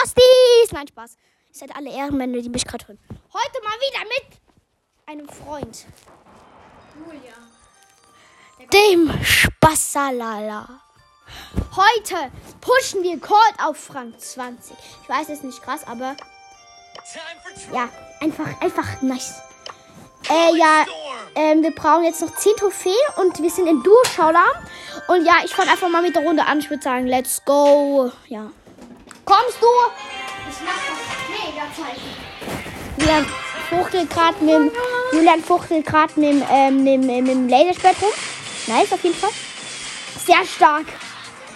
Frosties! Nein, Spaß. Ihr seid alle Ehrenmänner, die mich gerade hören. Heute mal wieder mit einem Freund. Julia. Dem Spassalala. Heute pushen wir Cold auf Rang 20. Ich weiß, es ist nicht krass, aber ja, einfach, einfach nice. Äh, ja, ähm, wir brauchen jetzt noch 10 Trophäen und wir sind in Duo-Showdown. Und ja, ich fange einfach mal mit der Runde an. Ich würde sagen, let's go. Ja. Kommst du? Ich mach das mega Zeichen. Julian fuchtelt gerade mit dem, Julian fuchtelt gerade mit, dem, ähm, mit, dem- mit dem Laserschwert rum. Nice, auf jeden Fall. Sehr stark.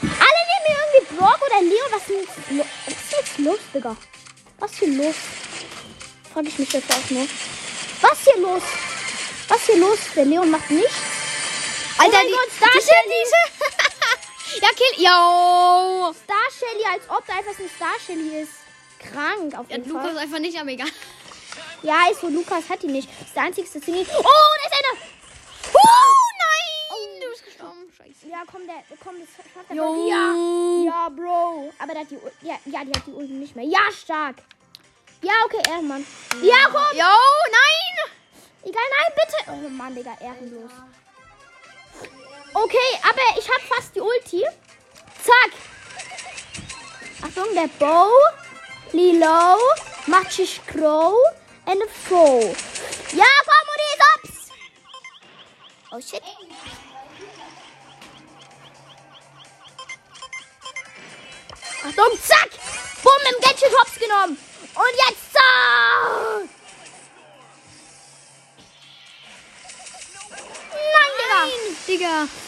Alle nehmen irgendwie Brock oder Leo. Was ist, jetzt los, Digga? Was ist hier los? Frag ich mich jetzt auch nur. Was ist hier los? Was ist hier los? Der Leon macht nichts. Alter, oh mein die- Gott, Star diese- Shelly. Ja, kill. Yo. Star Shelly, als ob da einfach ein Star Shelly ist. Krank auf Ja, jeden Lukas Fall. einfach nicht, aber egal. Ja, ist so, Lukas hat die nicht. Das ist der einzigste Ding. Oh, da ist einer. Oh, nein. Du bist gestorben. Scheiße. Ja, komm, der, komm, das schafft er. Ja, ja, Bro. Aber der hat die, ja, ja, die hat die Ulti nicht mehr. Ja, stark. Ja, okay, Ehrenmann. Ja, komm. Yo, nein. Egal, nein, bitte. Oh Mann, Digga, ehrenlos. Okay, aber ich hab fast die Ulti. Zack. Achtung, der Bow. Lilo. Matschig Crow. And a Foe. Ja, komm, und die ups. Oh, shit. Achtung, zack. Bumm, im Gadget Hops genommen. Und jetzt zack. Nein, Digga. Digga.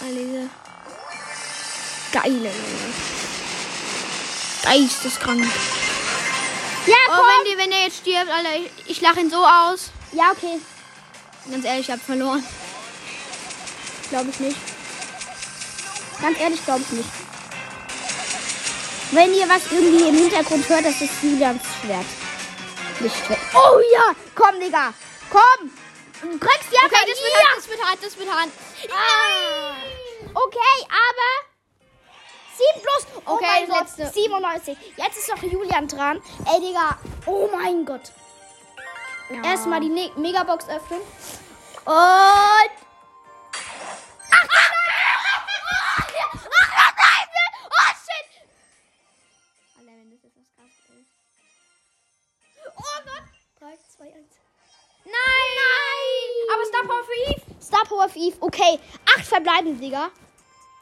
Alle Geile. Geisteskrank. Ja, Oh, komm. wenn, die, wenn der jetzt stirbt, Alter, ich, ich lache ihn so aus. Ja, okay. Ganz ehrlich, ich hab verloren. Glaube ich nicht. Ganz ehrlich, glaube ich nicht. Wenn ihr was irgendwie im Hintergrund hört, das ist Julians Schwert. Nicht Schwert. Oh ja! Komm, Digga! Komm! Du kriegst ja Okay, das wird hart, das wird hart, das wird hart. Ah. Okay, aber 7 plus. Oh Okay, mein Gott, letzte. 97. Jetzt ist noch Julian dran. Ey, Digga. Oh mein Gott. Erstmal die ne Megabox öffnen. Und. Nein! Power für Eve. Star Power of Eve. Okay. 8 verbleiben, Digga.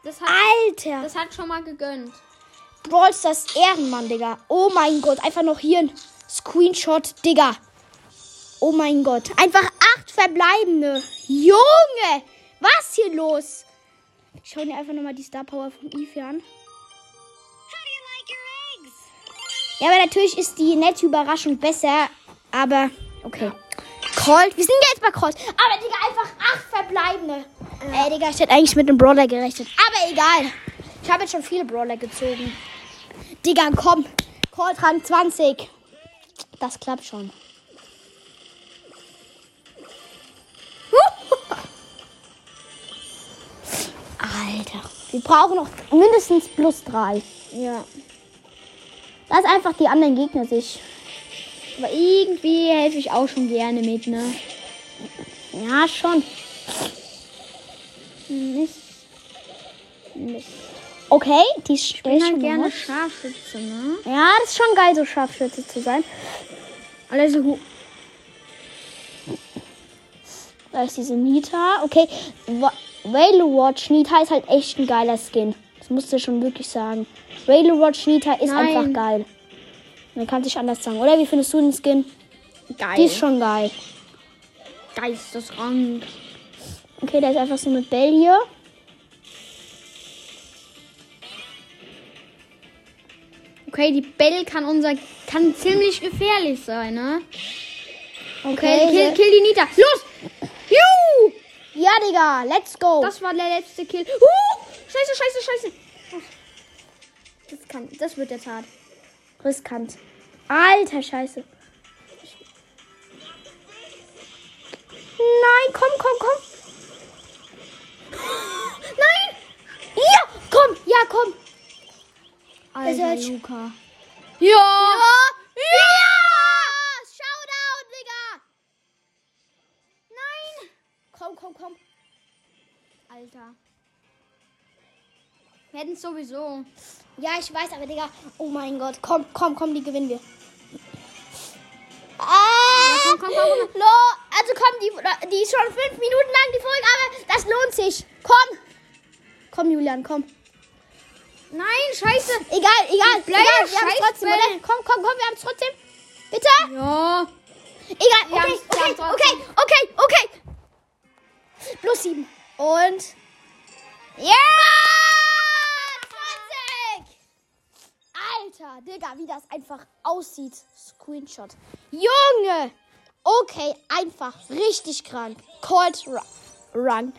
Das hat, Alter. das hat schon mal gegönnt. Brawl Stars Ehrenmann, Digga. Oh mein Gott. Einfach noch hier ein Screenshot, Digga. Oh mein Gott. Einfach acht verbleibende. Junge! Was hier los? Ich schau dir einfach nochmal die Star Power von Eve hier an. Ja, aber natürlich ist die nette Überraschung besser. Aber, okay. Colt. Wir sind ja jetzt bei Colt. Aber, Digga, einfach acht verbleibende. Ey, Digga, ich hätte eigentlich mit einem Brawler gerechnet. Aber egal. Ich habe jetzt schon viele Brawler gezogen. Digga, komm. Colt Rang 20. Das klappt schon. Alter. Wir brauchen noch mindestens plus drei. Ja. Lass einfach die anderen Gegner sich. Aber irgendwie helfe ich auch schon gerne mit, ne? Ja, schon. Mist. Mist. Okay, die Ich bin halt gerne mal. Scharfschütze, ne? Ja, das ist schon geil, so Scharfschütze zu sein. Also, Da ist diese Nita. Okay, Whale Watch Nita ist halt echt ein geiler Skin. Das musst du schon wirklich sagen. Whale Watch Nita ist Nein. einfach geil. Man kann sich anders sagen. Oder wie findest du den Skin? geil. Die ist schon geil. Geisteskrank. Okay, der ist einfach so mit Bell hier. Okay, die Belle kann unser kann ziemlich gefährlich sein, ne? Okay, Okay, kill, kill die Nita. Los! Juhu! Ja, Digga, let's go. Das war der letzte Kill. Uh! Scheiße, scheiße, scheiße. Das, kann, das wird jetzt hart. Riskant. Alter Scheiße. Nein, komm, komm, komm. Nein! Ja, komm, ja, komm. Alter, Luca. Ja! Ja! ja! Shoutout, Digga! Nein! Komm, komm, komm. Alter. Wir hätten sowieso. Ja, ich weiß, aber Digga. Oh mein Gott. Komm, komm, komm, die gewinnen wir. Ah! Ja, komm, komm, komm, komm. No, also komm, die, die ist schon fünf Minuten lang die Folge, aber das lohnt sich. Komm. Komm, Julian, komm. Nein, scheiße. Egal, egal. Bleib egal, wir haben trotzdem, oder? Komm, komm, komm, wir haben es trotzdem. Bitte? Ja. Egal, okay, okay, okay, okay, okay. Plus sieben. Und. Ja! Yeah! Alter, Digga, wie das einfach aussieht. Screenshot. Junge! Okay, einfach richtig krank. Cold Run.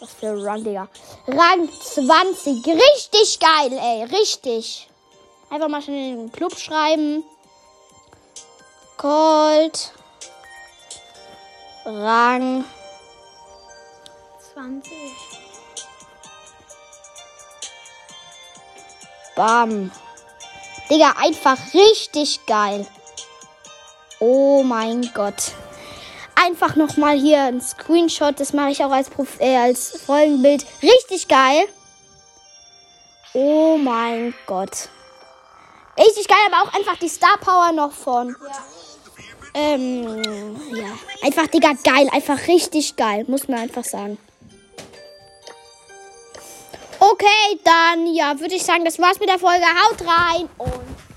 Was für Run, Digga. Rang 20. Richtig geil, ey. Richtig. Einfach mal schnell in den Club schreiben. Cold. Rang 20. Bam. Digga, einfach richtig geil. Oh mein Gott. Einfach nochmal hier ein Screenshot. Das mache ich auch als, Prof äh, als Folgenbild. Richtig geil. Oh mein Gott. Richtig geil, aber auch einfach die Star Power noch von. Ja. Ähm, ja. Einfach, Digga, geil. Einfach richtig geil. Muss man einfach sagen. Okay, dann, ja, würde ich sagen, das war's mit der Folge. Haut rein und